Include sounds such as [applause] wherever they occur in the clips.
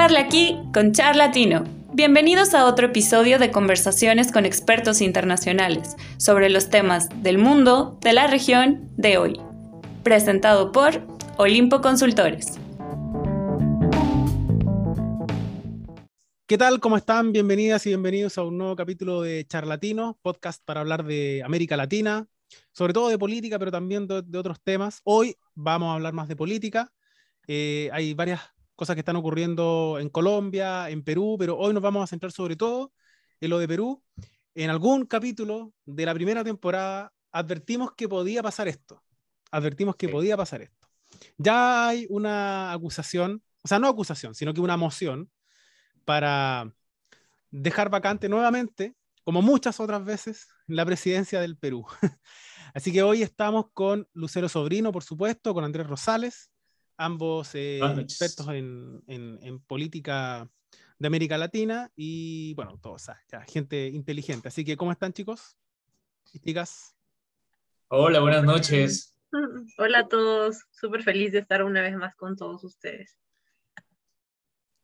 Charla aquí con Charlatino. Bienvenidos a otro episodio de conversaciones con expertos internacionales sobre los temas del mundo, de la región, de hoy. Presentado por Olimpo Consultores. ¿Qué tal? ¿Cómo están? Bienvenidas y bienvenidos a un nuevo capítulo de Charlatino, podcast para hablar de América Latina, sobre todo de política, pero también de, otros temas. Hoy vamos a hablar más de política. Eh, hay varias cosas que están ocurriendo en Colombia, en Perú, pero hoy nos vamos a centrar sobre todo en lo de Perú. En algún capítulo de la primera temporada advertimos que podía pasar esto. Advertimos que podía pasar esto. Ya hay una acusación, o sea, no acusación, sino que una moción para dejar vacante nuevamente, como muchas otras veces, la presidencia del Perú. [laughs] Así que hoy estamos con Lucero Sobrino, por supuesto, con Andrés Rosales, ambos eh, expertos en, en, política de América Latina y, bueno, todos, ya, gente inteligente. Así que, ¿cómo están, chicos? chicas? Hola, buenas noches. [laughs] Hola a todos, súper feliz de estar una vez más con todos ustedes.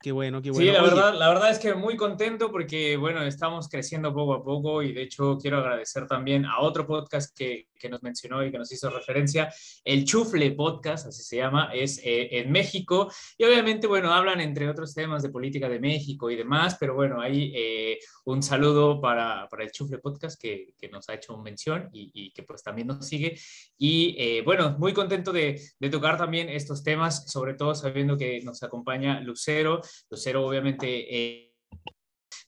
Qué bueno, qué bueno. Sí, la verdad, la verdad es que muy contento porque, bueno, estamos creciendo poco a poco y de hecho quiero agradecer también a otro podcast que, que nos mencionó y que nos hizo referencia, el Chufle Podcast, así se llama, es eh, en México. Y obviamente, bueno, hablan entre otros temas de política de México y demás, pero bueno, ahí eh, un saludo para, para, el Chufle Podcast que, que nos ha hecho mención y, y, que pues también nos sigue. Y eh, bueno, muy contento de, de tocar también estos temas, sobre todo sabiendo que nos acompaña Lucero Lucero obviamente eh,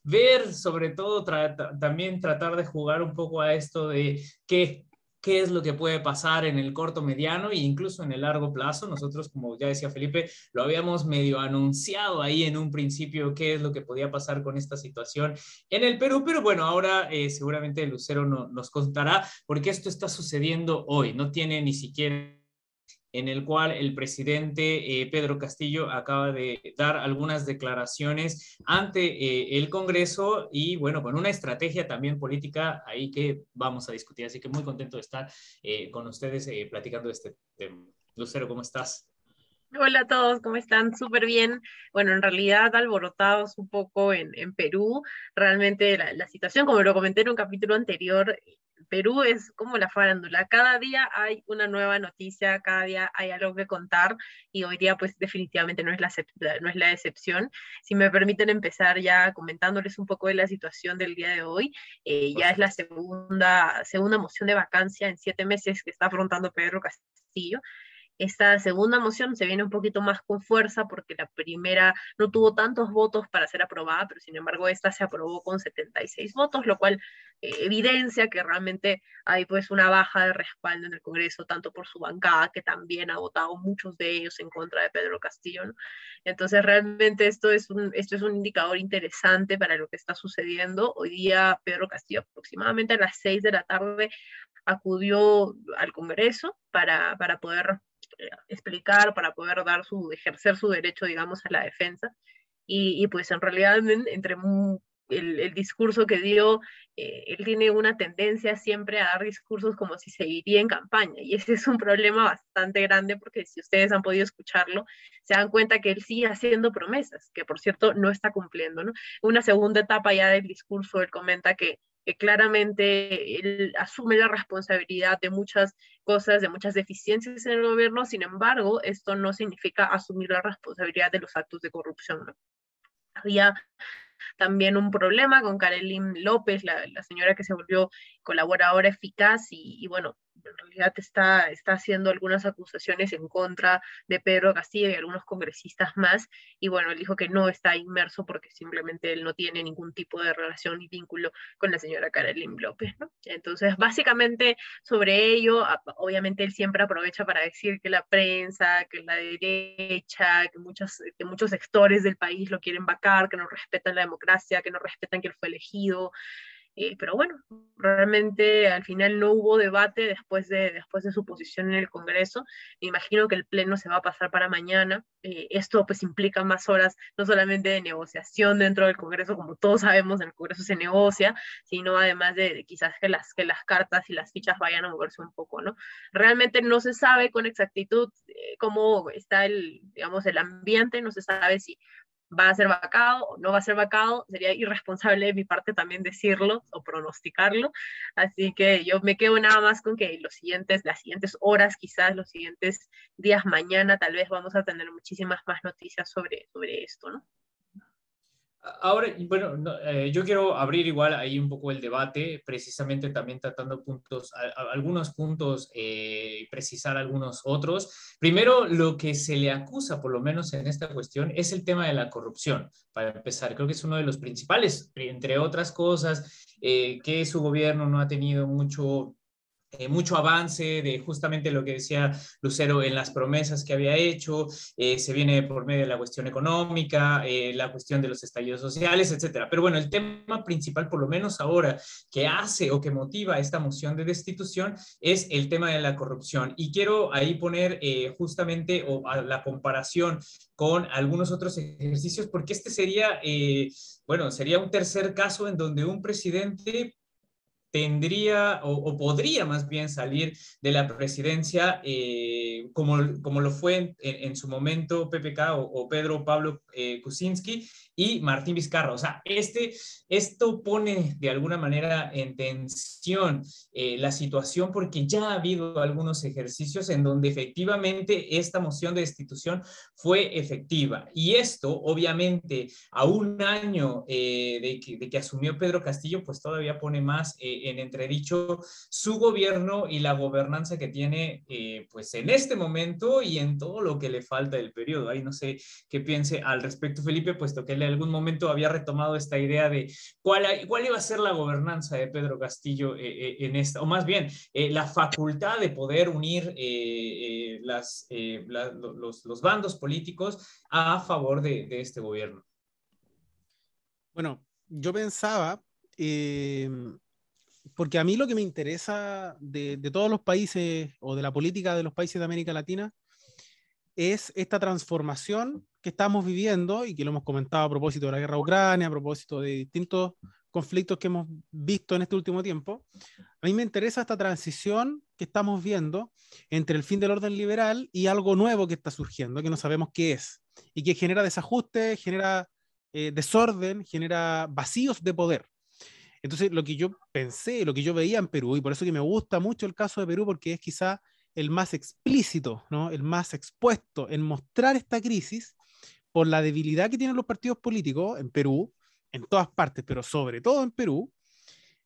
ver, sobre todo también tratar de jugar un poco a esto de qué, qué es lo que puede pasar en el corto, mediano e incluso en el largo plazo. Nosotros, como ya decía Felipe, lo habíamos medio anunciado ahí en un principio qué es lo que podía pasar con esta situación en el Perú, pero bueno, ahora eh, seguramente Lucero nos contará porque esto está sucediendo hoy, no tiene ni siquiera en el cual el presidente eh, Pedro Castillo acaba de dar algunas declaraciones ante eh, el Congreso y bueno, con una estrategia también política ahí que vamos a discutir. Así que muy contento de estar eh, con ustedes platicando de este tema. Lucero, ¿cómo estás? Hola a todos, ¿cómo están? Súper bien. Bueno, en realidad alborotados un poco en, Perú. Realmente la, situación, como lo comenté en un capítulo anterior, Perú es como la farándula, cada día hay una nueva noticia, cada día hay algo que contar y hoy día pues definitivamente no es la, no es la excepción. Si me permiten empezar ya comentándoles un poco de la situación del día de hoy, eh, ya es la segunda, segunda moción de vacancia en siete meses que está afrontando Pedro Castillo. Esta segunda moción se viene un poquito más con fuerza porque la primera no tuvo tantos votos para ser aprobada, pero sin embargo esta se aprobó con 76 votos, lo cual eh, evidencia que realmente hay pues una baja de respaldo en el Congreso, tanto por su bancada, que también ha votado muchos de ellos en contra de Pedro Castillo. Entonces realmente esto es, un, esto es un indicador interesante para lo que está sucediendo. Hoy día Pedro Castillo aproximadamente a las 6 de la tarde acudió al Congreso para, para poder explicar, para poder dar su, ejercer su derecho, digamos, a la defensa. Y, y pues en realidad, entre el, el, discurso que dio, eh, él tiene una tendencia siempre a dar discursos como si seguiría en campaña. Y ese es un problema bastante grande porque si ustedes han podido escucharlo, se dan cuenta que él sigue haciendo promesas, que por cierto no está cumpliendo. ¿no? Una segunda etapa ya del discurso, él comenta que que claramente él asume la responsabilidad de muchas cosas, de muchas deficiencias en el gobierno, sin embargo, esto no significa asumir la responsabilidad de los actos de corrupción. Había también un problema con Karelin López, la, la, señora que se volvió colaboradora eficaz y, y bueno, en realidad está, está haciendo algunas acusaciones en contra de Pedro Castillo y algunos congresistas más, y bueno, él dijo que no está inmerso porque simplemente él no tiene ningún tipo de relación ni vínculo con la señora Carolyn López, ¿no? Entonces, básicamente sobre ello, obviamente él siempre aprovecha para decir que la prensa, que la derecha, que muchos, que muchos sectores del país lo quieren vacar, que no respetan la democracia, que no respetan que él fue elegido, eh, pero bueno, realmente al final no hubo debate después de, después de su posición en el Congreso. Me imagino que el Pleno se va a pasar para mañana. Eh, esto pues implica más horas, no solamente de negociación dentro del Congreso, como todos sabemos, en el Congreso se negocia, sino además de, quizás que las, que las cartas y las fichas vayan a moverse un poco, ¿no? Realmente no se sabe con exactitud eh, cómo está el, digamos, el ambiente, no se sabe si va a ser vacado o no va a ser vacado, sería irresponsable de mi parte también decirlo o pronosticarlo, así que yo me quedo nada más con que los siguientes, las siguientes horas, quizás los siguientes días, mañana, tal vez vamos a tener muchísimas más noticias sobre, sobre esto, ¿no? Ahora, bueno, eh, yo quiero abrir igual ahí un poco el debate, precisamente también tratando puntos, algunos puntos eh, y precisar algunos otros. Primero, lo que se le acusa, por lo menos en esta cuestión, es el tema de la corrupción. Para empezar, creo que es uno de los principales, entre otras cosas, eh, que su gobierno no ha tenido mucho eh, mucho avance de justamente lo que decía Lucero en las promesas que había hecho, eh, se viene por medio de la cuestión económica, eh, la cuestión de los estallidos sociales, etcétera. Pero bueno, el tema principal, por lo menos ahora, que hace o que motiva esta moción de destitución es el tema de la corrupción. Y quiero ahí poner justamente o la comparación con algunos otros ejercicios, porque este sería, bueno, sería un tercer caso en donde un presidente tendría o, podría más bien salir de la presidencia eh, como, como lo fue en, su momento PPK o, Pedro Pablo eh, Kuczynski y Martín Vizcarra. O sea, este, esto pone de alguna manera en tensión eh, la situación porque ya ha habido algunos ejercicios en donde efectivamente esta moción de destitución fue efectiva. Y esto, obviamente, a un año de que, de, que, asumió Pedro Castillo, pues todavía pone más en entredicho su gobierno y la gobernanza que tiene eh, pues en este momento y en todo lo que le falta del periodo. Ahí no sé qué piense al respecto Felipe, puesto que él algún momento había retomado esta idea de cuál, cuál iba a ser la gobernanza de Pedro Castillo eh, eh, en esta, o más bien la facultad de poder unir los, los, bandos políticos a favor de, de este gobierno. Bueno, yo pensaba, eh, porque a mí lo que me interesa de, todos los países o de la política de los países de América Latina es esta transformación que estamos viviendo y que lo hemos comentado a propósito de la guerra Ucrania, a propósito de distintos conflictos que hemos visto en este último tiempo. A mí me interesa esta transición que estamos viendo entre el fin del orden liberal y algo nuevo que está surgiendo, que no sabemos qué es, y que genera desajuste, genera eh, desorden, genera vacíos de poder. Entonces, lo que yo pensé, lo que yo veía en Perú, y por eso que me gusta mucho el caso de Perú, porque es quizá el más explícito, ¿no? el más expuesto en mostrar esta crisis por la debilidad que tienen los partidos políticos en Perú, en todas partes, pero sobre todo en Perú,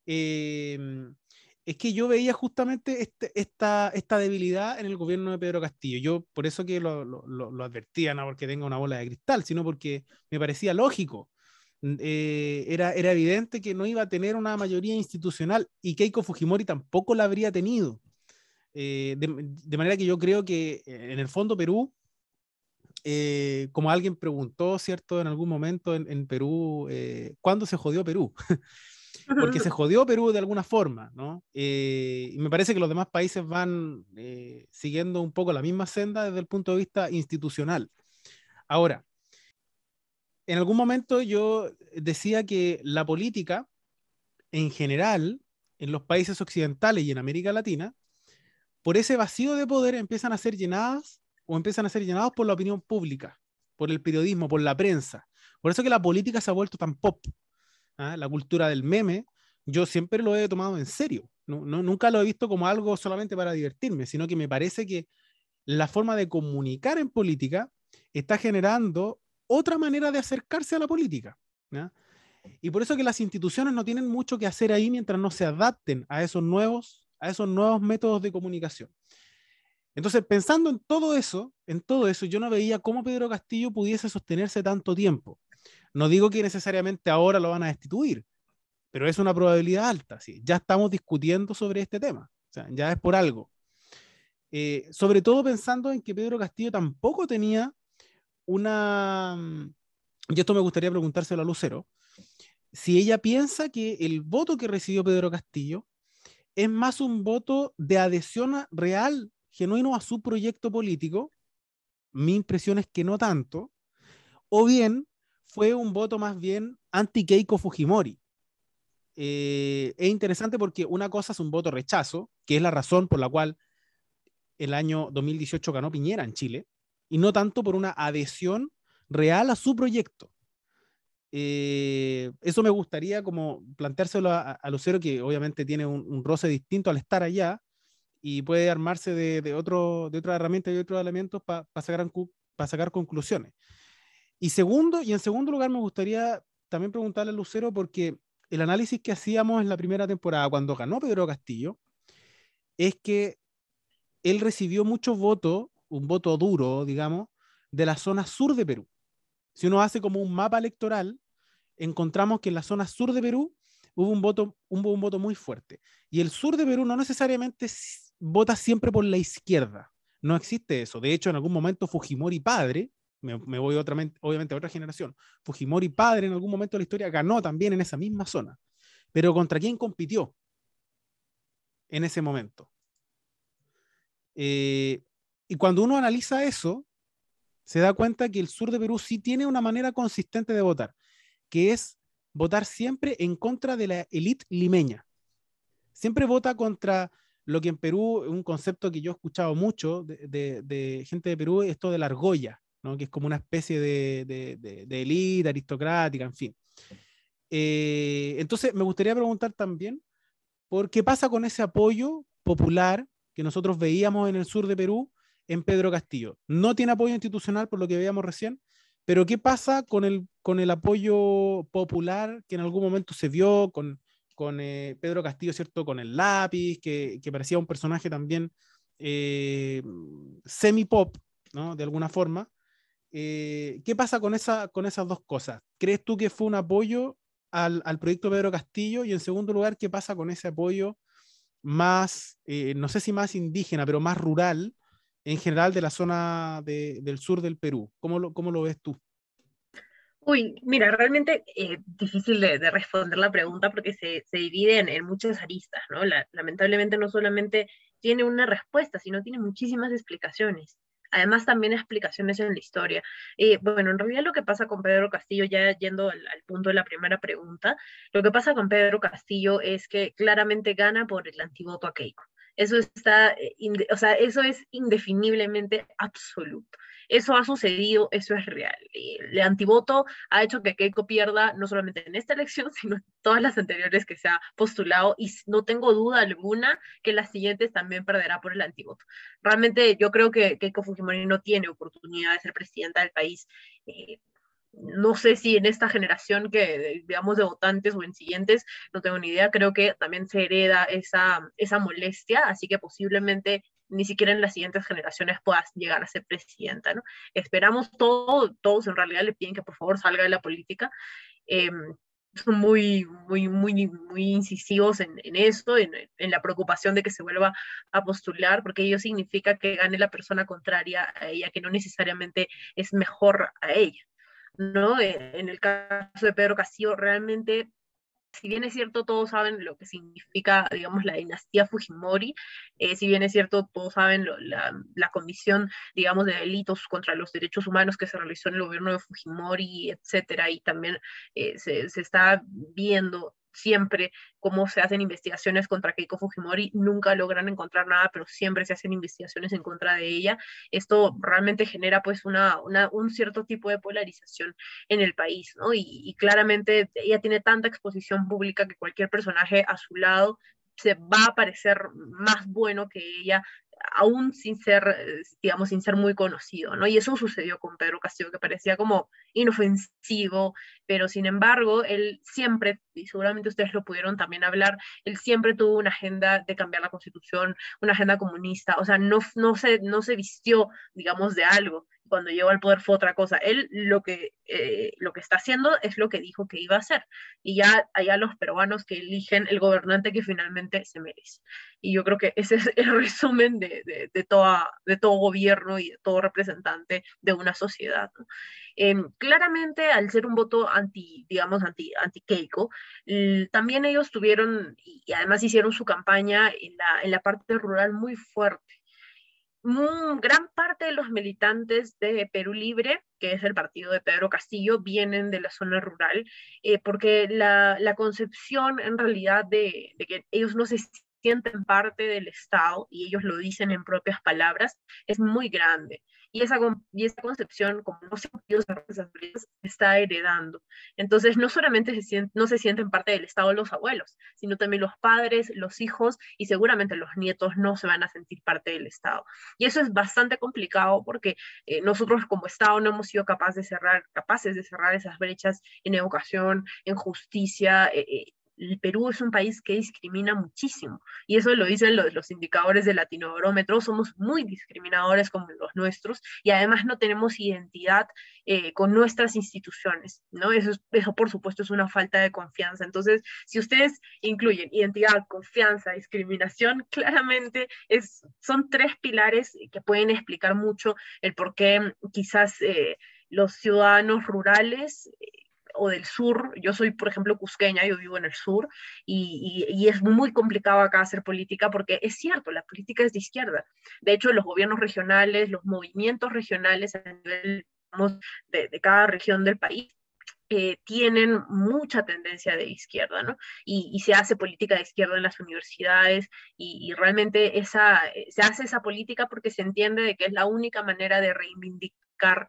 em, es que yo veía justamente este, esta, esta debilidad en el gobierno de Pedro Castillo. Yo por eso que lo, lo, lo advertía, no porque tenga una bola de cristal, sino porque me parecía lógico eh, era, era evidente que no iba a tener una mayoría institucional y Keiko Fujimori tampoco la habría tenido. Eh, de, manera que yo creo que eh, en el fondo Perú, como alguien preguntó, ¿cierto? En algún momento en, Perú, ¿cuándo se jodió Perú? [laughs] Porque se jodió Perú de alguna forma, ¿no? y me parece que los demás países van siguiendo un poco la misma senda desde el punto de vista institucional. Ahora, en algún momento yo decía que la política, en general, en los países occidentales y en América Latina, por ese vacío de poder empiezan a ser llenadas o empiezan a ser llenados por la opinión pública, por el periodismo, por la prensa. Por eso que la política se ha vuelto tan pop. ¿ah? La cultura del meme, yo siempre lo he tomado en serio. No, nunca lo he visto como algo solamente para divertirme, sino que me parece que la forma de comunicar en política está generando otra manera de acercarse a la política. Y por eso que las instituciones no tienen mucho que hacer ahí mientras no se adapten a esos nuevos, a esos nuevos métodos de comunicación. Entonces, pensando en todo eso, en todo eso, yo no veía cómo Pedro Castillo pudiese sostenerse tanto tiempo. No digo que necesariamente ahora lo van a destituir, pero es una probabilidad alta. ¿sí? Ya estamos discutiendo sobre este tema, o sea, ya es por algo. Eh, sobre todo pensando en que Pedro Castillo tampoco tenía una, mm, y esto me gustaría preguntárselo a Lucero, si ella piensa que el voto que recibió Pedro Castillo es más un voto de adhesión real, genuino a su proyecto político, mi impresión es que no tanto, o bien fue un voto más bien anti-Keiko Fujimori. Eh, es interesante porque una cosa es un voto rechazo, que es la razón por la cual el año 2018 ganó Piñera en Chile, y no tanto por una adhesión real a su proyecto. Eh, eso me gustaría como planteárselo a, Lucero, que obviamente tiene un, roce distinto al estar allá y puede armarse de, otro, de otra herramienta y otros elementos para sacar, sacar conclusiones. Y segundo, y en segundo lugar me gustaría también preguntarle a Lucero porque el análisis que hacíamos en la primera temporada cuando ganó Pedro Castillo es que él recibió muchos votos, un voto duro, digamos, de la zona sur de Perú. Si uno hace como un mapa electoral, encontramos que en la zona sur de Perú hubo un voto, un, un voto muy fuerte. Y el sur de Perú no necesariamente vota siempre por la izquierda. No existe eso. De hecho, en algún momento Fujimori padre, me, voy otra, obviamente a otra generación, Fujimori padre en algún momento de la historia ganó también en esa misma zona. Pero ¿contra quién compitió en ese momento? Eh, y cuando uno analiza eso, se da cuenta que el sur de Perú sí tiene una manera consistente de votar, que es votar siempre en contra de la élite limeña. Siempre vota contra lo que en Perú, un concepto que yo he escuchado mucho de, gente de Perú, esto de la argolla, ¿no? que es como una especie de, de aristocrática, en fin. Eh, entonces, me gustaría preguntar también, ¿por qué pasa con ese apoyo popular que nosotros veíamos en el sur de Perú en Pedro Castillo. No tiene apoyo institucional por lo que veíamos recién, pero ¿qué pasa con el, con el apoyo popular que en algún momento se vio con, con eh, Pedro Castillo, ¿cierto? Con el lápiz, que, parecía un personaje también eh, semi-pop, ¿no? De alguna forma. Eh, ¿Qué pasa con, esa, con esas dos cosas? ¿Crees tú que fue un apoyo al, al proyecto Pedro Castillo? Y en segundo lugar, ¿qué pasa con ese apoyo más, no sé si más indígena, pero más rural, en general de la zona del sur del Perú. ¿Cómo lo, cómo lo ves tú? Uy, mira, realmente eh, difícil de, responder la pregunta porque se, se divide en, muchas aristas, ¿no? lamentablemente no solamente tiene una respuesta, sino tiene muchísimas explicaciones. Además, también explicaciones en la historia. Eh, bueno, en realidad lo que pasa con Pedro Castillo, ya yendo al, al, punto de la primera pregunta, lo que pasa con Pedro Castillo es que claramente gana por el antivoto a Keiko. Eso está, eh, o sea, eso es indefiniblemente absoluto. Eso ha sucedido, eso es real. El antivoto ha hecho que Keiko pierda no solamente en esta elección, [laughs] sino en todas las anteriores que se ha postulado y no tengo duda alguna que las siguientes también perderá por el antivoto. Realmente yo creo que Keiko Fujimori no tiene oportunidad de ser presidenta del país. Eh, no sé si en esta generación que, digamos, de votantes o en siguientes, no tengo ni idea, creo que también se hereda esa, esa molestia, así que posiblemente ni siquiera en las siguientes generaciones puedas llegar a ser presidenta, ¿no? Esperamos todo, todos en realidad le piden que por favor salga de la política. Em, son muy, muy, muy, muy incisivos en, esto, en, en, la preocupación de que se vuelva a postular, porque ello significa que gane la persona contraria a ella, que no necesariamente es mejor a ella. ¿no? En el caso de Pedro Castillo, realmente, si bien es cierto, todos saben lo que significa, digamos, la dinastía Fujimori, eh, si bien es cierto, todos saben la, la, comisión, digamos, de delitos contra los derechos humanos que se realizó en el gobierno de Fujimori, etcétera, y también eh, se, se está viendo siempre cómo se hacen investigaciones contra Keiko Fujimori, nunca logran encontrar nada, pero siempre se hacen investigaciones en contra de ella. Esto realmente genera pues una, un cierto tipo de polarización en el país, ¿no? Y claramente ella tiene tanta exposición pública que cualquier personaje a su lado se va a parecer más bueno que ella aún sin ser, eh, digamos, sin ser muy conocido, ¿no? Y eso sucedió con Pedro Castillo, que parecía como inofensivo, pero sin embargo, él siempre, y seguramente ustedes lo pudieron también hablar, él siempre tuvo una agenda de cambiar la constitución, una agenda comunista, o sea, no, no, se, no se vistió, digamos, de algo, cuando llegó al poder fue otra cosa. Él lo que, eh, lo que está haciendo es lo que dijo que iba a hacer. Y ya allá los peruanos que eligen el gobernante que finalmente se merece. Y yo creo que ese es el [laughs] resumen de, de, de toda, de todo gobierno y de todo representante de una sociedad. Em, claramente, al ser un voto anti, digamos, anti, anti Keiko, también ellos tuvieron, y además hicieron su campaña en la, en la parte rural muy fuerte gran parte de los militantes de Perú Libre, que es el partido de Pedro Castillo, vienen de la zona rural, eh, porque la, concepción en realidad de, que ellos no se sienten parte del Estado, y ellos lo dicen en propias palabras, es muy grande. Y esa, y esa concepción, como no se está heredando. Entonces, no solamente se sienten, no se sienten parte del Estado los abuelos, sino también los padres, los hijos y seguramente los nietos no se van a sentir parte del Estado. Y eso es bastante complicado porque eh, nosotros como Estado no hemos sido capaces de cerrar, capaces de cerrar esas brechas en educación, en justicia, eh, eh, el Perú es un país que discrimina muchísimo y eso lo dicen los, los indicadores del latinobarómetro, somos muy discriminadores como los nuestros y además no tenemos identidad eh, con nuestras instituciones, ¿no? Eso, eso por supuesto es una falta de confianza. Entonces, si ustedes incluyen identidad, confianza, discriminación, [laughs] claramente es, son tres pilares que pueden explicar mucho el por qué quizás eh, los ciudadanos rurales o del sur, yo soy, por ejemplo, cusqueña, yo vivo en el sur, y, y, es muy complicado acá hacer política porque es cierto, la política es de izquierda. De hecho, los gobiernos regionales, los movimientos regionales a nivel de, de cada región del país, eh, tienen mucha tendencia de izquierda, ¿no? Y, y, se hace política de izquierda en las universidades y, y, realmente esa, se hace esa política porque se entiende de que es la única manera de reivindicar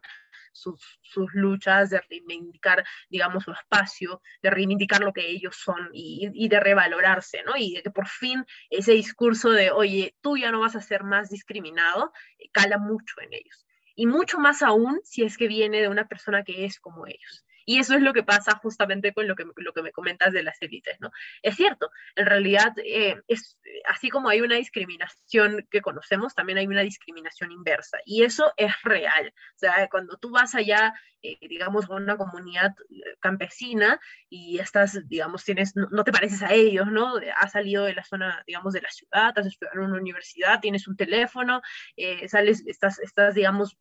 sus, sus, luchas, de reivindicar, digamos, su espacio, de reivindicar lo que ellos son y, y, de revalorarse, ¿no? Y de que por fin ese discurso de, oye, tú ya no vas a ser más discriminado, eh, cala mucho en ellos. Y mucho más aún si es que viene de una persona que es como ellos. Y eso es lo que pasa justamente con lo que, lo que me comentas de las élites, ¿no? Es cierto, en realidad, eh, es, así como hay una discriminación que conocemos, también hay una discriminación inversa. Y eso es real. O sea, cuando tú vas allá, eh, digamos, a una comunidad campesina y estás, digamos, tienes, no, no, te pareces a ellos, ¿no? Has salido de la zona, digamos, de la ciudad, has estudiado en una universidad, tienes un teléfono, eh, sales, estás, estás, digamos,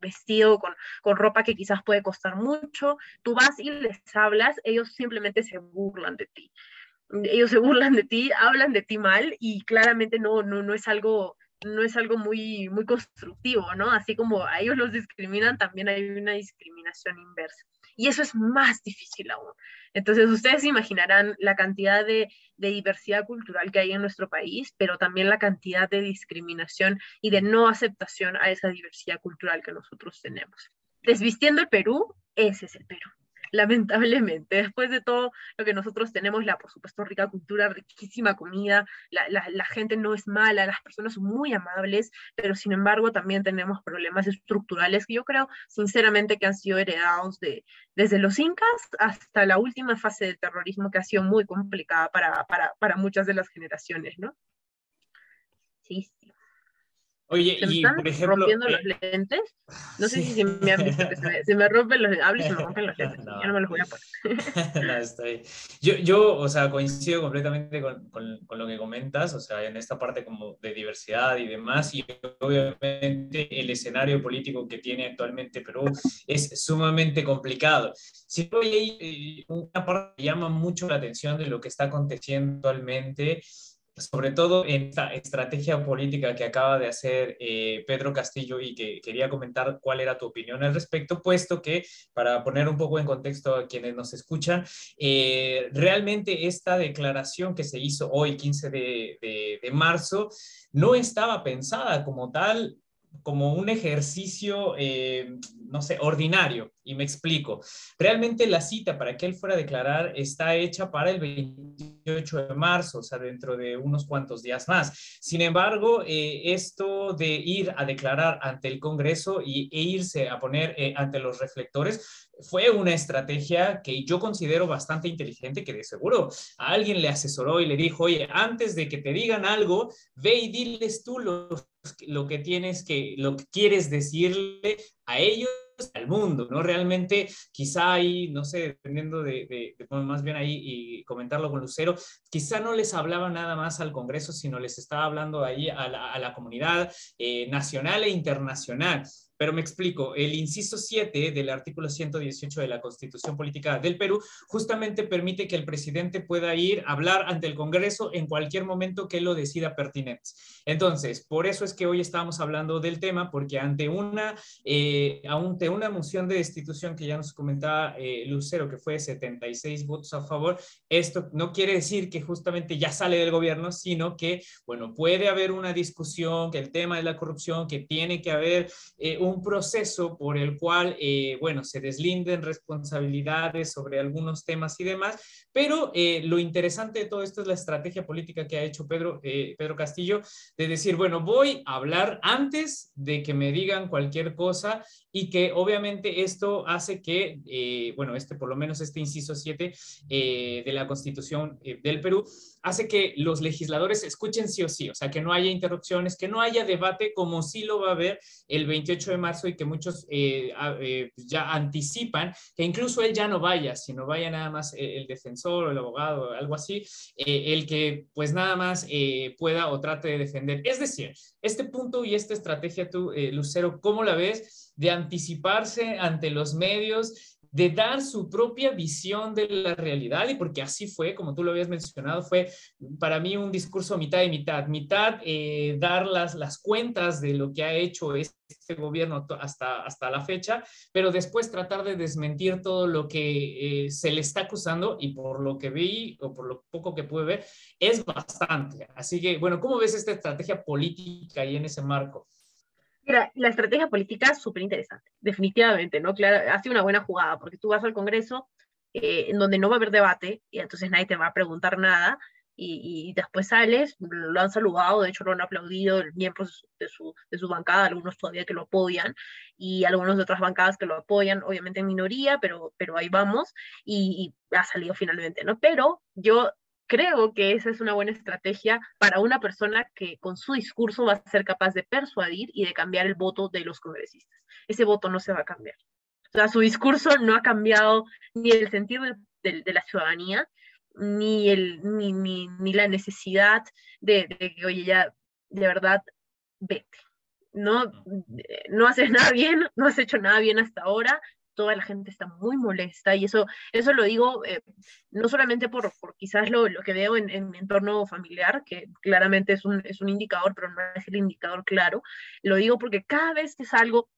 vestido con, con, ropa que quizás puede costar mucho, tú vas y les hablas, ellos simplemente se burlan de ti. Ellos se [laughs] burlan de ti, hablan de ti mal y claramente no, no, no es algo no es algo muy, muy constructivo, ¿no? Así como a ellos los discriminan, también hay una discriminación inversa. Y eso es más difícil aún. Entonces, ustedes imaginarán la cantidad de, de, diversidad cultural que hay en nuestro país, pero también la cantidad de discriminación y de no aceptación a esa diversidad cultural que nosotros tenemos. Desvistiendo el Perú, ese es el Perú [laughs] lamentablemente. Después de todo lo que nosotros tenemos, la, por supuesto, rica cultura, riquísima comida, la, la, gente no es mala, las personas son muy amables, pero sin embargo también tenemos problemas estructurales que yo creo, sinceramente, que han sido heredados de, desde los incas hasta la última fase del terrorismo que ha sido muy complicada para, para, para muchas de las generaciones, ¿no? Sí. Oye, se me y están por ejemplo. rompiendo eh, los lentes. [laughs] No sé sí. si se me han visto que se me, se me rompen los hablo y se me rompen los lentes. [laughs] No. Ya no me los voy a poner. [laughs] no, está bien. Yo, yo, o sea, coincido completamente con, con, con, lo que comentas, o sea, en esta parte como de diversidad y demás, y obviamente el escenario político que tiene actualmente Perú es sumamente complicado. Si hay eh, una parte que llama mucho la atención de lo que está aconteciendo actualmente, sobre todo en esta estrategia política que acaba de hacer eh, Pedro Castillo y que quería comentar cuál era tu opinión al respecto, puesto que, para poner un poco en contexto a quienes nos escuchan, eh, realmente esta declaración que se hizo hoy, 15 de, de, de marzo, no estaba pensada como tal como un ejercicio, eh, no sé, ordinario. Y me explico. Realmente la cita para que él fuera a declarar está hecha para el 28 de marzo, o sea, dentro de unos cuantos días más. Sin embargo, eh, esto de ir a declarar ante el Congreso y, e irse a poner eh, ante los reflectores fue una estrategia que yo considero bastante inteligente, que de seguro a alguien le asesoró y le dijo, oye, antes de que te digan algo, ve y diles tú lo, lo que tienes que, lo que quieres decirle a ellos al mundo, ¿no? Realmente, quizá ahí, no sé, dependiendo de, más bien ahí y comentarlo con Lucero, quizá no les hablaba nada más al Congreso, sino les estaba hablando ahí a la, a la comunidad eh, nacional e internacional. Pero me explico, el inciso 7 del artículo 118 de la Constitución Política del Perú justamente permite que el presidente pueda ir a hablar ante el Congreso en cualquier momento que lo decida pertinente. Entonces, por eso es que hoy estamos hablando del tema, porque ante una, eh, ante una moción de destitución que ya nos comentaba eh, Lucero, que fue 76 votos a favor, esto no quiere decir que justamente ya sale del gobierno, sino que, bueno, puede haber una discusión, que el tema de la corrupción, que tiene que haber eh, un proceso por el cual, eh, bueno, se deslinden responsabilidades sobre algunos temas y demás, pero eh, lo interesante de todo esto es la estrategia política que ha hecho Pedro, Pedro Castillo, de decir, bueno, voy a hablar antes de que me digan cualquier cosa y que obviamente esto hace que, bueno, este por lo menos este inciso 7 de la Constitución del Perú, hace que los legisladores escuchen sí o sí, o sea, que no haya interrupciones, que no haya debate como sí lo va a haber el 28 de marzo y que muchos eh, eh, pues ya anticipan que incluso él ya no vaya, sino vaya nada más eh, el defensor o el abogado o algo así, el que pues nada más pueda o trate de defender. Es decir, este punto y esta estrategia tú, Lucero, ¿cómo la ves? De anticiparse ante los medios de dar su propia visión de la realidad, y porque así fue, como tú lo habías mencionado, fue para mí un discurso mitad y mitad, mitad eh, dar las, las cuentas de lo que ha hecho este gobierno hasta, hasta la fecha, pero después tratar de desmentir todo lo que eh, se le está acusando y por lo que vi o por lo poco que pude ver, es bastante. Así que, bueno, ¿cómo ves esta estrategia política y en ese marco? Mira, la estrategia política es súper interesante, definitivamente, ¿no? Claro, ha sido una buena jugada, porque tú vas al Congreso eh, en donde no va a haber debate y entonces nadie te va a preguntar nada y, después sales, lo han saludado, de hecho lo han aplaudido miembros de su, de su bancada, algunos todavía que lo apoyan y algunos de otras bancadas que lo apoyan, obviamente en minoría, pero, pero ahí vamos y, y ha salido finalmente, ¿no? Pero yo creo que esa es una buena estrategia para una persona que con su discurso va a ser capaz de persuadir y de cambiar el voto de los congresistas. Ese voto no se va a cambiar. O sea, su discurso no ha cambiado ni el sentido de, la ciudadanía, ni, el, ni, ni, la necesidad de, de, que, oye, ya, de verdad, vete. No, no haces nada bien, no has hecho nada bien hasta ahora, toda la gente está muy molesta y eso, eso lo digo eh, no solamente por, por quizás lo, lo, que veo en, mi entorno familiar, que claramente es un, es un indicador, pero no es el indicador claro, lo digo porque cada vez que salgo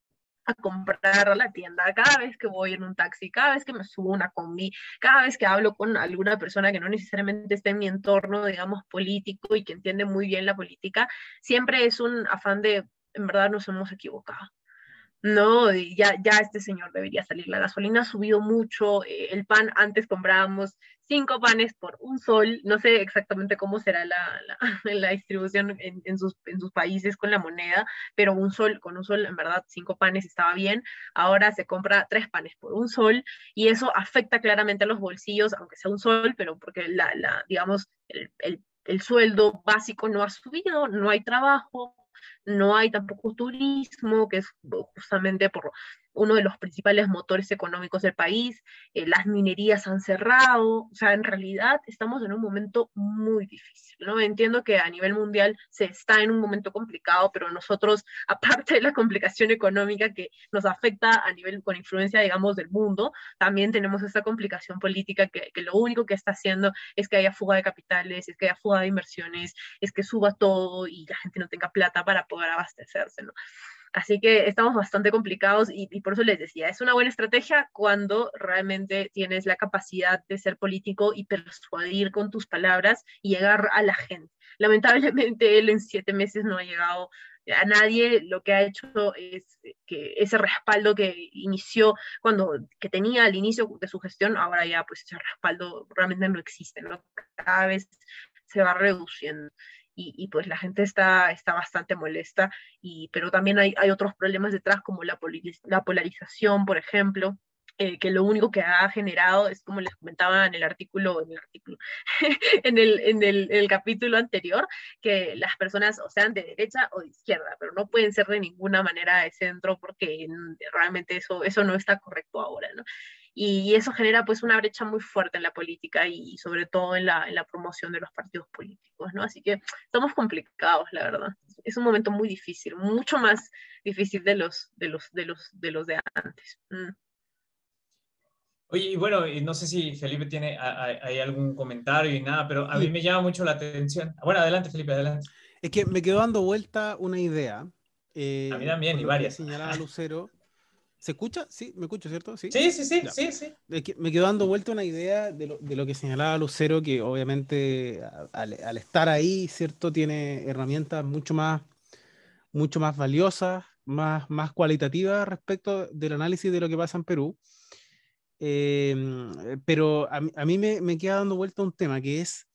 a comprar a la tienda, cada vez que voy en un taxi, cada vez que me subo a una combi, cada vez que hablo con alguna persona que no necesariamente está en mi entorno, digamos, político y que entiende muy bien la política, siempre es un afán de, en verdad nos hemos equivocado no, ya, ya este señor debería salir. La gasolina ha subido mucho, eh, el pan antes comprábamos cinco panes por un sol, no sé exactamente cómo será la, [laughs] la, distribución en, en, sus, en, sus, países con la moneda, pero un sol, con un sol, en verdad, cinco panes estaba bien. Ahora se compra tres panes por un sol y eso afecta claramente a los bolsillos, aunque sea un sol, pero porque la, la digamos, el, el, el sueldo básico no ha subido, no hay trabajo, no hay tampoco turismo, que es justamente por uno de los principales motores económicos del país, eh, las minerías han cerrado, o sea, en realidad estamos en un momento muy difícil, ¿no? Entiendo que a nivel mundial se está en un momento complicado, pero nosotros, [laughs] aparte de la complicación económica que nos afecta a nivel con influencia, digamos, del mundo, también tenemos esta complicación política que, que lo único que está haciendo es que haya fuga de capitales, es que haya fuga de inversiones, es que suba todo y la gente no tenga plata para poder abastecerse, ¿no? Así que estamos bastante complicados y, y, por eso les decía, es una buena estrategia cuando realmente tienes la capacidad de ser político y persuadir con tus palabras y llegar a la gente. Lamentablemente él en siete meses no ha llegado a nadie, lo que ha hecho es que ese respaldo que inició cuando, que tenía al inicio de su gestión, ahora ya pues ese respaldo realmente no existe, ¿no? Cada vez se va reduciendo y, pues la gente está, está bastante molesta, y, pero también hay, hay otros problemas detrás como la, la polarización, por ejemplo, eh, que lo único que ha generado es como les comentaba en el artículo, en el, artículo, [laughs] en el, en el, capítulo anterior, que las personas o sean de derecha o de izquierda, pero no pueden ser de ninguna manera de centro porque realmente eso, eso no está correcto ahora, ¿no? Y eso genera pues una brecha muy fuerte en la política y, sobre todo en la, en la, promoción de los partidos políticos, ¿no? Así que estamos complicados, la verdad. Es un momento muy difícil, mucho más difícil de los de los de los de los de antes. Mm. Oye, y bueno, no sé si Felipe tiene hay algún comentario y nada, pero a mí me llama mucho la atención. Bueno, adelante, Felipe, adelante. Es que me quedó dando vuelta una idea. Eh, a mí también, y varias. Señalaba Lucero ¿Se escucha? Sí, me escucho, ¿cierto? Sí, sí, sí, sí, sí, sí. Me quedó dando vuelta una idea de lo, de lo que señalaba Lucero, que obviamente al, al, estar ahí, ¿cierto? Tiene herramientas mucho más, mucho más valiosas más, más cualitativa respecto del análisis de lo que pasa en Perú. Em, pero a, mí me, me, queda dando vuelta un tema que es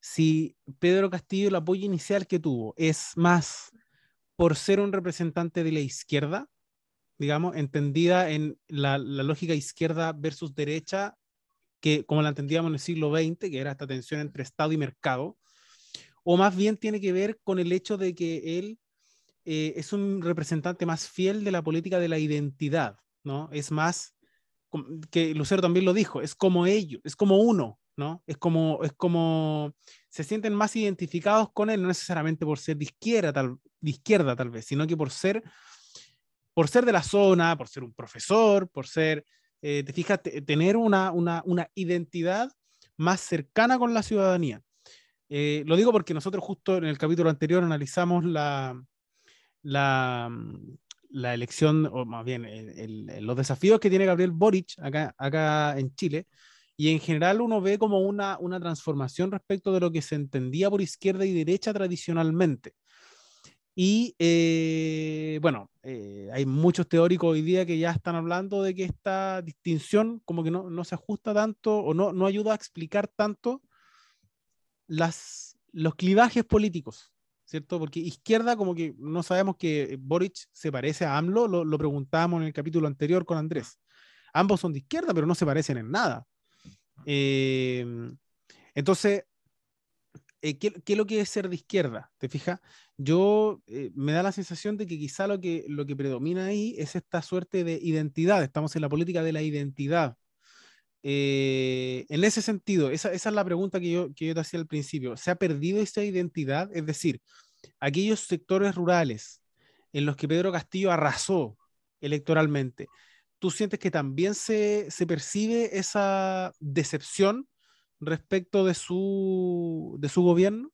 si Pedro Castillo el apoyo inicial que tuvo es más por ser un representante de la izquierda, digamos, entendida en la, lógica izquierda versus derecha, que como la entendíamos en el siglo XX, que era esta tensión entre Estado y mercado, o más bien tiene que ver con el hecho de que él eh, es un representante más fiel de la política de la identidad, ¿no? Es más, que Lucero también lo dijo, es como ellos, es como uno, ¿no? Es como, es como, se sienten más identificados con él, no necesariamente por ser de izquierda, tal, de izquierda tal vez, sino que por ser, por ser de la zona, por ser un profesor, por ser, eh, te fijas, tener una, una, una identidad más cercana con la ciudadanía. Eh, lo digo porque nosotros justo en el capítulo anterior analizamos la, la, la elección, o más bien los desafíos que tiene Gabriel Boric acá, acá en Chile, y en general uno ve como una, una transformación respecto de lo que se entendía por izquierda y derecha tradicionalmente. Y eh, bueno, eh, hay muchos teóricos hoy día que ya están hablando de que esta distinción como que no, no se ajusta tanto o no, no ayuda a explicar tanto las, los clivajes políticos, ¿cierto? Porque izquierda, como que no sabemos que Boric se parece a AMLO, lo, lo preguntábamos en el capítulo anterior con Andrés. Ambos son de izquierda, pero no se parecen en nada. Eh, entonces, eh, ¿qué, ¿qué, es lo que es ser de izquierda? ¿Te fijas? Yo eh, me da la sensación de que quizá lo que, lo que predomina ahí es esta suerte de identidad. Estamos en la política de la identidad. Eh, en ese sentido, esa, esa, es la pregunta que yo, que yo te hacía al principio. ¿Se ha perdido esa identidad? Es decir, aquellos sectores rurales en los que Pedro Castillo arrasó electoralmente, ¿tú sientes que también se, se percibe esa decepción respecto de su, de su gobierno?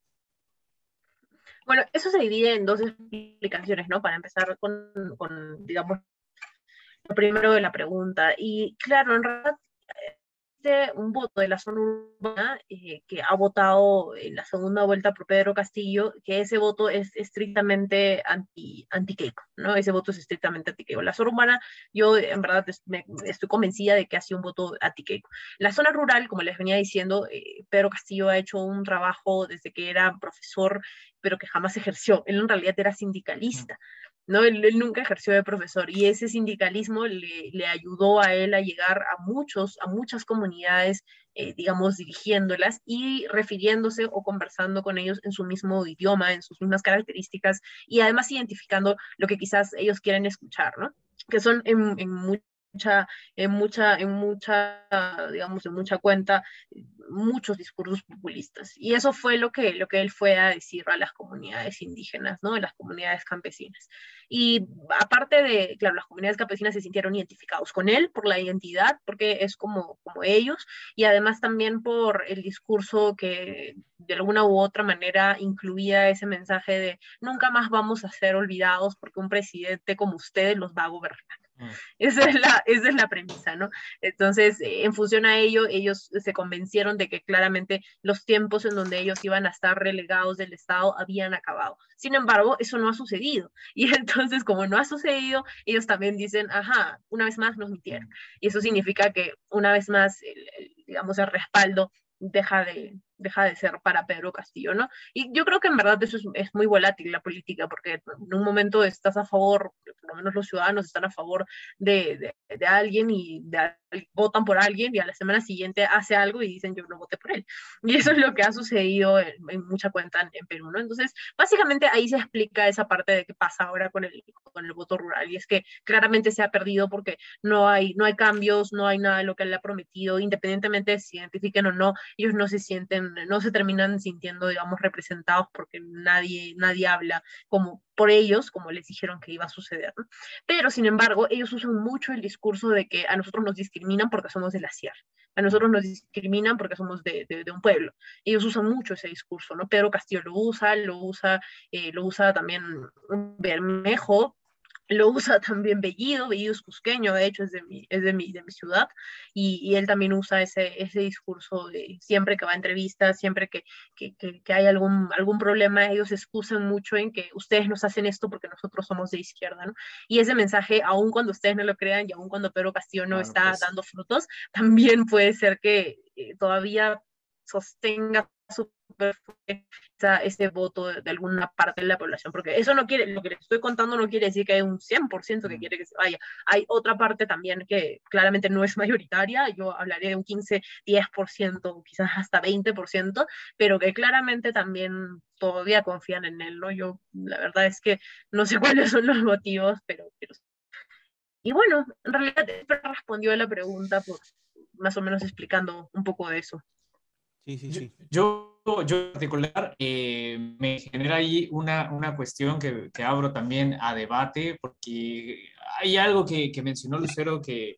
Bueno, eso se divide en dos explicaciones, ¿no? Para empezar con, con digamos, lo primero de la pregunta. Y claro, en realidad un voto de la zona urbana eh, que ha votado en la segunda vuelta por Pedro Castillo, que ese voto es estrictamente anti, anti ¿no? Ese voto es estrictamente anti Keiko. La zona urbana, yo en verdad estoy convencida de que ha sido un voto anti Keiko. La zona rural, como les venía diciendo, eh, Pedro Castillo ha hecho un trabajo desde que era profesor, pero que jamás ejerció. Él en realidad era sindicalista. ¿No? Él, nunca ejerció de profesor y ese sindicalismo le, ayudó a él a llegar a muchos, a muchas comunidades, eh, digamos, dirigiéndolas y refiriéndose o conversando con ellos en su mismo idioma, en sus mismas características y además identificando lo que quizás ellos quieren escuchar, ¿no? Que son en mucha, en mucha, en mucha, digamos, en mucha cuenta, muchos discursos populistas. Y eso fue lo que, lo que él fue a decir a las comunidades indígenas, ¿no? A las comunidades campesinas. Y aparte de, claro, las comunidades campesinas se sintieron identificados con él por la identidad, porque es como, como ellos, y además también por el discurso que de alguna u otra manera incluía ese mensaje de nunca más vamos a ser olvidados porque un presidente como ustedes los va a gobernar. Mm. Esa es, la, esa es la premisa, ¿no? Entonces, eh, en función a ello, ellos se convencieron de que claramente los tiempos en donde ellos iban a estar relegados del Estado habían acabado. Sin embargo, eso no ha sucedido. [laughs] Y entonces, como no ha sucedido, ellos también dicen, ajá, una vez más nos mintieron. Y eso significa que una vez más, digamos, el respaldo deja de, deja de ser para Pedro Castillo, ¿no? Y yo creo que en verdad eso es, muy volátil la política, porque en un momento estás a favor, por lo menos los ciudadanos están a favor de, de, alguien y votan por alguien y a la semana siguiente hace algo y dicen yo no voté por él. [laughs] Y eso es lo que ha sucedido en, mucha cuenta en, Perú, ¿no? Entonces, básicamente ahí se explica esa parte de qué pasa ahora con el, con el voto rural y es que claramente se ha perdido porque no hay, no hay cambios, no hay nada de lo que él ha prometido, independientemente de si identifiquen o no, ellos no se sienten no se terminan sintiendo, digamos, representados porque nadie, nadie habla como por ellos, como les dijeron que iba a suceder. Pero, sin embargo, ellos usan mucho el discurso de que a nosotros nos discriminan porque somos de la sierra, a nosotros nos discriminan porque somos de, de, un pueblo. Ellos usan mucho ese discurso, ¿no? Pedro Castillo lo usa, lo usa, eh, lo usa también Bermejo, lo usa también Bellido, Bellido es cusqueño, de hecho es de mi, es de mi, de mi ciudad, y, y, él también usa ese, ese discurso de siempre que va a entrevistas, siempre que, que, que, hay algún, algún problema, ellos se excusan mucho en que ustedes nos hacen esto porque nosotros somos de izquierda, ¿no? Y ese mensaje, aun cuando ustedes no lo crean y aun cuando Pedro Castillo no está pues. dando frutos, también puede ser que eh, todavía sostenga súper ese voto de, alguna parte de la población, porque eso no quiere, lo que les estoy contando no quiere decir que hay un 100% que mm. quiere que se vaya. Hay otra parte también que claramente no es mayoritaria, yo hablaré de un 15, 10%, quizás hasta 20%, pero que claramente también todavía confían en él, ¿no? Yo, la verdad es que no sé [laughs] cuáles son los motivos, pero... pero... Y bueno, en realidad respondió a la pregunta, por, más o menos explicando un poco de eso. Sí, sí, sí. Yo, yo en particular eh, me genera ahí una, una cuestión que, que, abro también a debate, porque hay algo que, que mencionó Lucero que,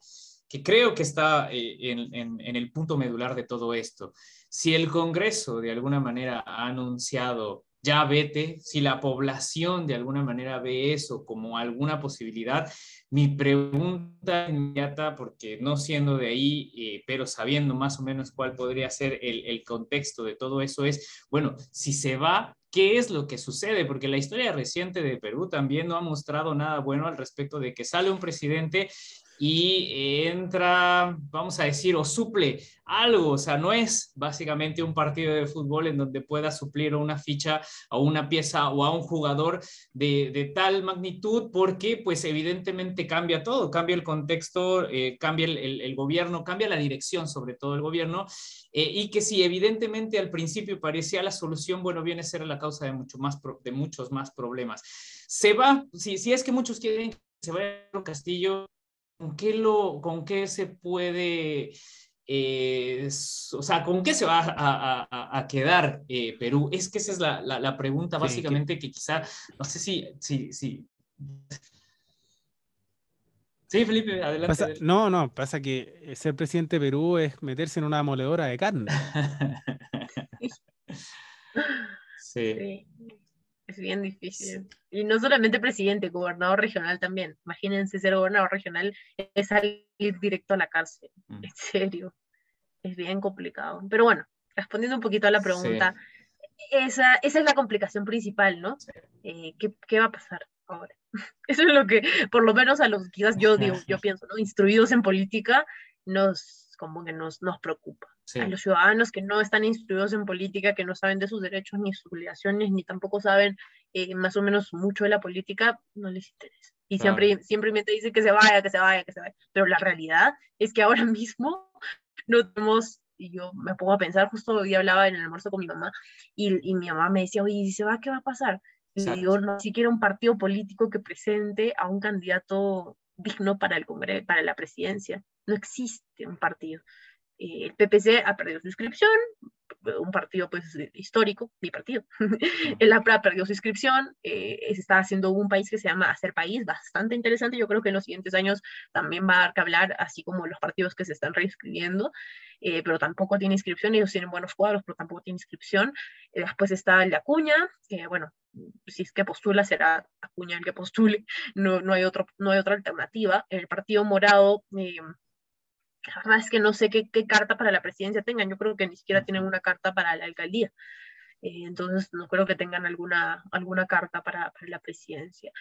que, creo que está eh, en, en, en, el punto medular de todo esto. Si el Congreso de alguna manera ha anunciado ya vete, si la población de alguna manera ve eso como alguna posibilidad, mi pregunta inmediata, porque no siendo de ahí, eh, pero sabiendo más o menos cuál podría ser el, el contexto de todo eso, es, bueno, si se va, ¿qué es lo que sucede? Porque la historia reciente de Perú también no ha mostrado nada bueno al respecto de que sale un presidente y entra, vamos a decir, o suple algo, o sea, no es básicamente un partido de fútbol en donde pueda suplir una ficha o una pieza o a un jugador de, de tal magnitud, porque pues evidentemente cambia todo, cambia el contexto, eh, cambia el, el, gobierno, cambia la dirección sobre todo el gobierno, eh, y que si evidentemente al principio parecía la solución, bueno, viene a ser la causa de, mucho más, de muchos más problemas. Se va, si, si es que muchos quieren se vaya a Castillo, ¿con qué, lo, con qué se puede, eh, o sea, con qué se va a, a, a quedar eh, Perú? Es que esa es la, la, la pregunta básicamente que... que... quizá, no sé si, si, si... Sí, Felipe, adelante. Pasa, no, no, pasa que ser presidente de Perú es meterse en una moledora de carne. [laughs] sí. sí. Es bien difícil. Y no solamente presidente, gobernador regional también. Imagínense ser gobernador regional es salir directo a la cárcel. Mm. En serio. Es bien complicado. Pero bueno, respondiendo un poquito a la pregunta, esa, esa es la complicación principal, ¿no? Eh, ¿qué, ¿qué, va a pasar ahora? [laughs] Eso es lo que, por lo menos a los quizás yo digo, yo [laughs] pienso, ¿no? Instruidos en política, nos como que nos, nos preocupa. Sí. A los ciudadanos que no están instruidos en política, que no saben de sus derechos ni sus obligaciones, ni tampoco saben eh, más o menos mucho de la política, no les interesa. Y claro. siempre, simplemente dicen que se vaya, que se vaya, que se vaya. Pero la realidad es que ahora [laughs] mismo no tenemos, y yo me pongo a pensar, justo hoy hablaba en el almuerzo con mi mamá, y, y mi mamá me decía, oye, si se va, ¿qué va a pasar? Y Exacto. digo, no siquiera un partido político que presente a un candidato digno para, el congreso, para la presidencia. No existe un partido. Eh, el PPC ha perdido su inscripción, un partido pues histórico, mi partido. [laughs] el APRA perdió su inscripción, eh, se está haciendo un país que se llama Hacer País, bastante interesante. Yo creo que en los siguientes años también va a dar que hablar, así como los partidos que se están reinscribiendo, eh, pero tampoco tiene inscripción. Ellos tienen buenos cuadros, pero tampoco tiene inscripción. Eh, después está el de Acuña, que bueno, si es que postula, será Acuña el que postule, no, no, hay, otro, no hay otra alternativa. El Partido Morado la verdad es que no sé qué, qué, carta para la presidencia tengan, yo creo que ni siquiera tienen una carta para la alcaldía, eh, entonces no creo que tengan alguna, alguna carta para, para, la presidencia.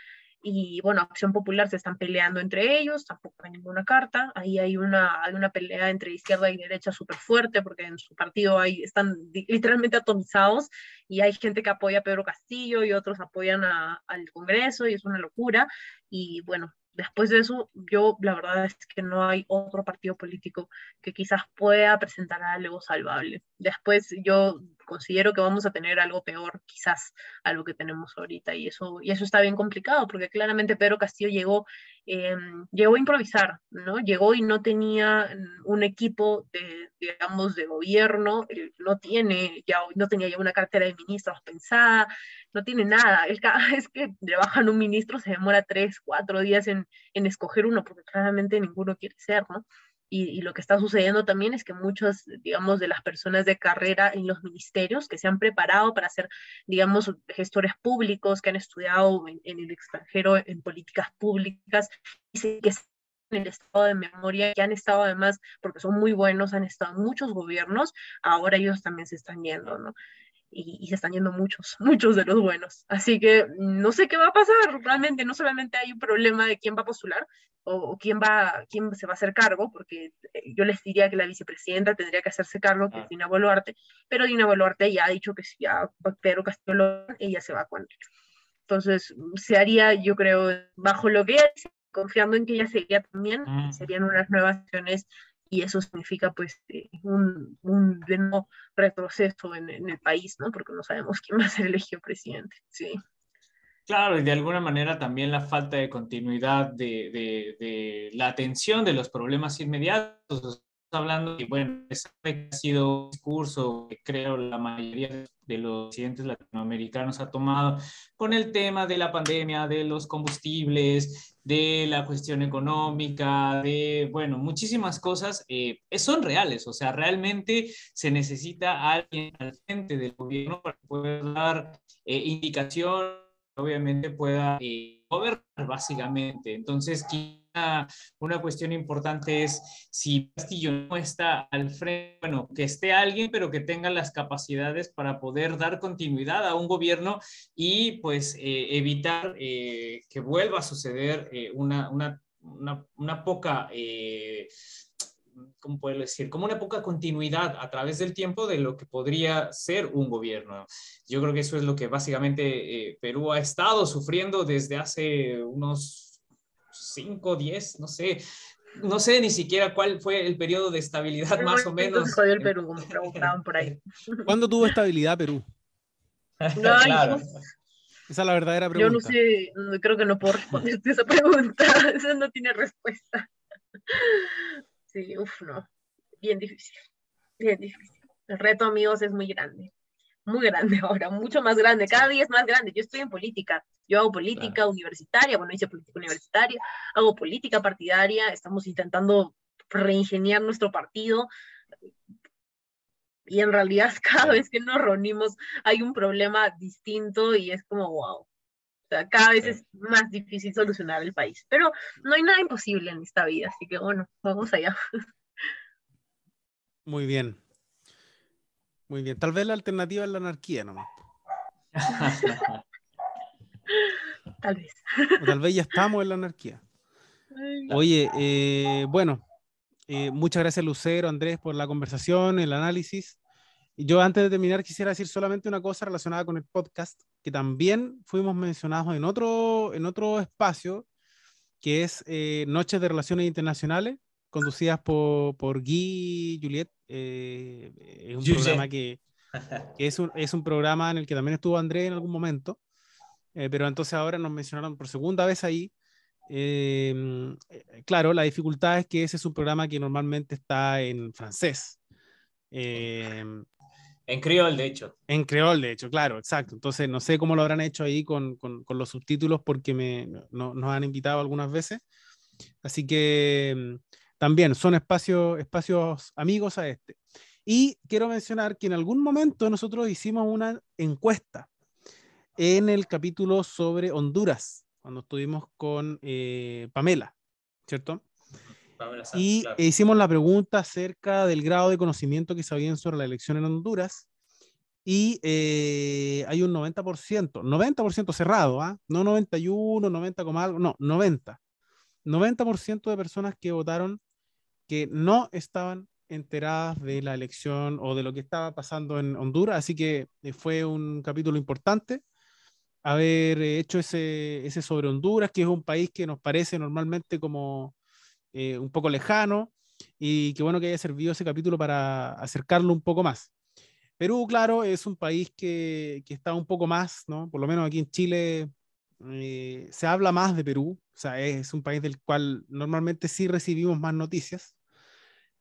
Y bueno, Acción Popular se están peleando entre ellos, tampoco hay ninguna carta, ahí hay una, hay una pelea entre izquierda y derecha súper fuerte, porque en su partido hay, están literalmente atomizados y hay gente que apoya a Pedro Castillo y otros apoyan a, al Congreso y es una locura. Y bueno, después de eso, yo la verdad es que no hay otro partido político que quizás pueda presentar algo salvable. Después yo considero que vamos a tener algo peor quizás a lo que tenemos ahorita y eso, y eso está bien complicado porque claramente Pedro Castillo llegó, eh, llegó a improvisar, ¿no? Llegó y no tenía un equipo de, digamos, de gobierno, no tiene ya, no tenía ya una cartera de ministros pensada, no tiene nada. Cada [laughs] vez que le bajan un ministro se demora tres, cuatro días en, en escoger uno porque claramente ninguno quiere ser, ¿no? Y, lo que está sucediendo también es que muchas, digamos, de las personas de carrera en los ministerios que se han preparado para ser, digamos, gestores públicos, que han estudiado en, el extranjero en políticas públicas, y que en el estado de memoria, que han estado además, porque son muy buenos, han estado en muchos gobiernos, ahora ellos también se están yendo, ¿no? Y, se están yendo muchos, [laughs] muchos de los buenos. Así que no sé qué va a pasar, realmente no solamente hay un problema de quién va a postular o, quién, va, quién se va a hacer cargo, porque eh, yo les diría que la vicepresidenta tendría que hacerse cargo, que es ah. Dina Boluarte, pero Dina Boluarte ya ha dicho que si ya Pedro Castillo ella se va con él. Entonces, se haría, yo creo, bajo lo que es, confiando en que ella seguiría también, mm. serían unas nuevas acciones y eso significa pues eh, un, un retroceso en, el país, ¿no? Porque no sabemos quién va a ser elegido presidente, sí. Claro, y de alguna manera también la falta de continuidad de, de, de la atención de los problemas inmediatos hablando y bueno, ha sido un discurso que creo la mayoría de los presidentes latinoamericanos ha tomado con el tema de la pandemia, de los combustibles, de la cuestión económica, de, bueno, muchísimas cosas eh, son reales, o sea, realmente se necesita alguien al frente del gobierno para poder dar eh, indicación, obviamente pueda eh, gobernar básicamente. Entonces, una, cuestión importante es si Castillo no está al frente, bueno, que esté alguien, pero que tenga las capacidades para poder dar continuidad a un gobierno y pues eh, evitar eh, que vuelva a suceder eh, una, una, una, poca... ¿cómo puedo decir? Como una poca continuidad a través del tiempo de lo que podría ser un gobierno. Yo creo que eso es lo que básicamente Perú ha estado sufriendo desde hace unos 5, 10, no sé. No sé ni siquiera cuál fue el periodo de estabilidad más o menos. el Perú, como preguntaban por ahí. [laughs] ¿Cuándo tuvo estabilidad Perú? claro. Esa es la verdadera pregunta. Yo no sé, creo que no puedo responderte esa pregunta. [laughs] Eso no tiene respuesta. [laughs] Sí, uff, no. Bien difícil. Bien difícil. El reto, amigos, es muy grande muy grande ahora, mucho más grande, cada día es más grande. Yo estoy en política, yo hago política universitaria, bueno, hice política universitaria, hago política partidaria, estamos intentando reingeniar nuestro partido y en realidad [laughs] cada vez que nos reunimos hay un problema distinto y es como, wow. O sea, cada vez es más difícil solucionar el país, pero no hay nada imposible en esta vida, así que bueno, vamos allá. [laughs] Muy bien. Muy bien. Tal vez la alternativa es la anarquía nomás. [laughs] tal vez. tal vez ya estamos en la anarquía. Oye, eh, bueno, eh, muchas gracias Lucero, Andrés, por la conversación, el análisis. Yo antes de terminar quisiera decir solamente una cosa relacionada con el podcast, que también fuimos mencionados en otro, en otro espacio, que es eh, Noches de Relaciones Internacionales, conducidas por, por Guy Juliet. Eh, es un programa que, es, un, es, un, programa en el que también estuvo André en algún momento, eh, pero entonces ahora nos mencionaron por segunda vez ahí. Em, eh, claro, la dificultad es que ese es un programa que normalmente está en francés. Em, en creol, de hecho. En creol, de hecho, claro, exacto. Entonces, no sé cómo lo habrán hecho ahí con, con, con los subtítulos porque me, no, nos han invitado algunas veces. Así que em, también son espacios, espacios amigos a este. Y quiero mencionar que en algún momento nosotros hicimos una encuesta en el capítulo sobre Honduras, cuando estuvimos con eh, Pamela, ¿cierto? y hicimos la pregunta acerca del grado de conocimiento que sabían sobre la elección en Honduras. Y eh, hay un 90%, 90% cerrado, ¿ah? no 91, 90, algo, no, 90. 90% de personas que votaron que no estaban enteradas de la elección o de lo que estaba pasando en Honduras, así que eh, fue un capítulo importante haber eh, hecho ese, ese sobre Honduras, que es un país que nos parece normalmente como eh, un poco lejano y qué bueno que haya servido ese capítulo para acercarlo un poco más. Perú, claro, es un país que, que está un poco más, ¿no? Por lo menos aquí en Chile se habla más de Perú, o sea, es un país del cual normalmente sí recibimos más noticias.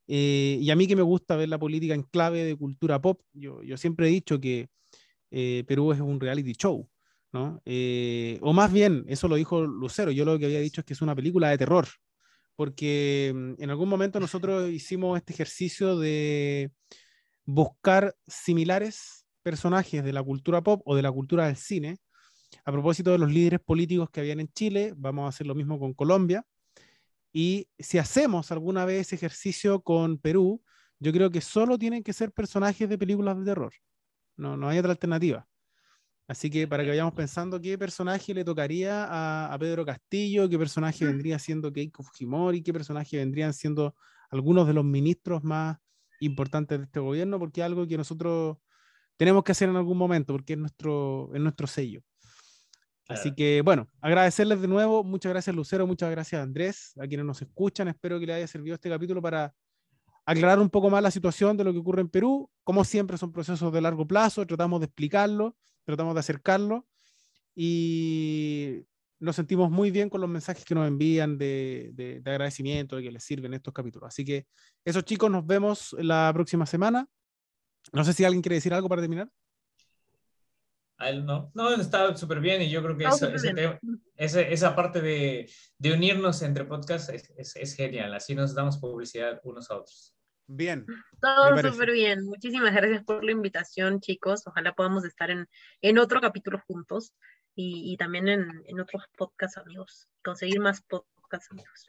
Eh, y a mí que me gusta ver la política en clave de cultura pop, yo, yo siempre he dicho que eh, Perú es un reality show, ¿no? Eh, o más bien, eso lo dijo Lucero, yo lo que había dicho es que es una película de terror, porque mm, en algún momento nosotros hicimos este ejercicio de buscar similares personajes de la cultura pop o de la cultura del cine. A propósito de los líderes políticos que habían en Chile, vamos a hacer lo mismo con Colombia. Y si hacemos alguna vez ese ejercicio con Perú, yo creo que solo tienen que ser personajes de películas de terror. No, no hay otra alternativa. Así que para que vayamos pensando qué personaje le tocaría a, Pedro Castillo, qué personaje vendría siendo Keiko Fujimori, qué personaje vendrían siendo algunos de los ministros más importantes de este gobierno, porque es algo que nosotros tenemos que hacer en algún momento, porque es nuestro, es nuestro sello. Así que, bueno, agradecerles de nuevo. Muchas gracias, Lucero. Muchas gracias, Andrés, a quienes nos escuchan. Espero que les haya servido este capítulo para aclarar un poco más la situación de lo que ocurre en Perú. Como siempre, son procesos de largo plazo. Tratamos de explicarlo tratamos de acercarlo y nos sentimos muy bien con los mensajes que nos envían de, de, agradecimiento, de que les sirven estos capítulos. Así que esos chicos, nos vemos la próxima semana. No sé si alguien quiere decir algo para terminar. No, no, está súper bien y yo creo que esa parte de, de, unirnos entre podcasts es, es, es, genial, así nos damos publicidad unos a otros. Bien. Todo súper bien. Muchísimas gracias por la invitación, chicos. Ojalá podamos estar en, en otro capítulo juntos y, y también en, en, otros podcasts, amigos. Conseguir más podcasts, amigos.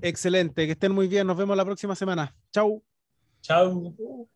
Excelente, que estén muy bien. Nos vemos la próxima semana. Chau. Chau.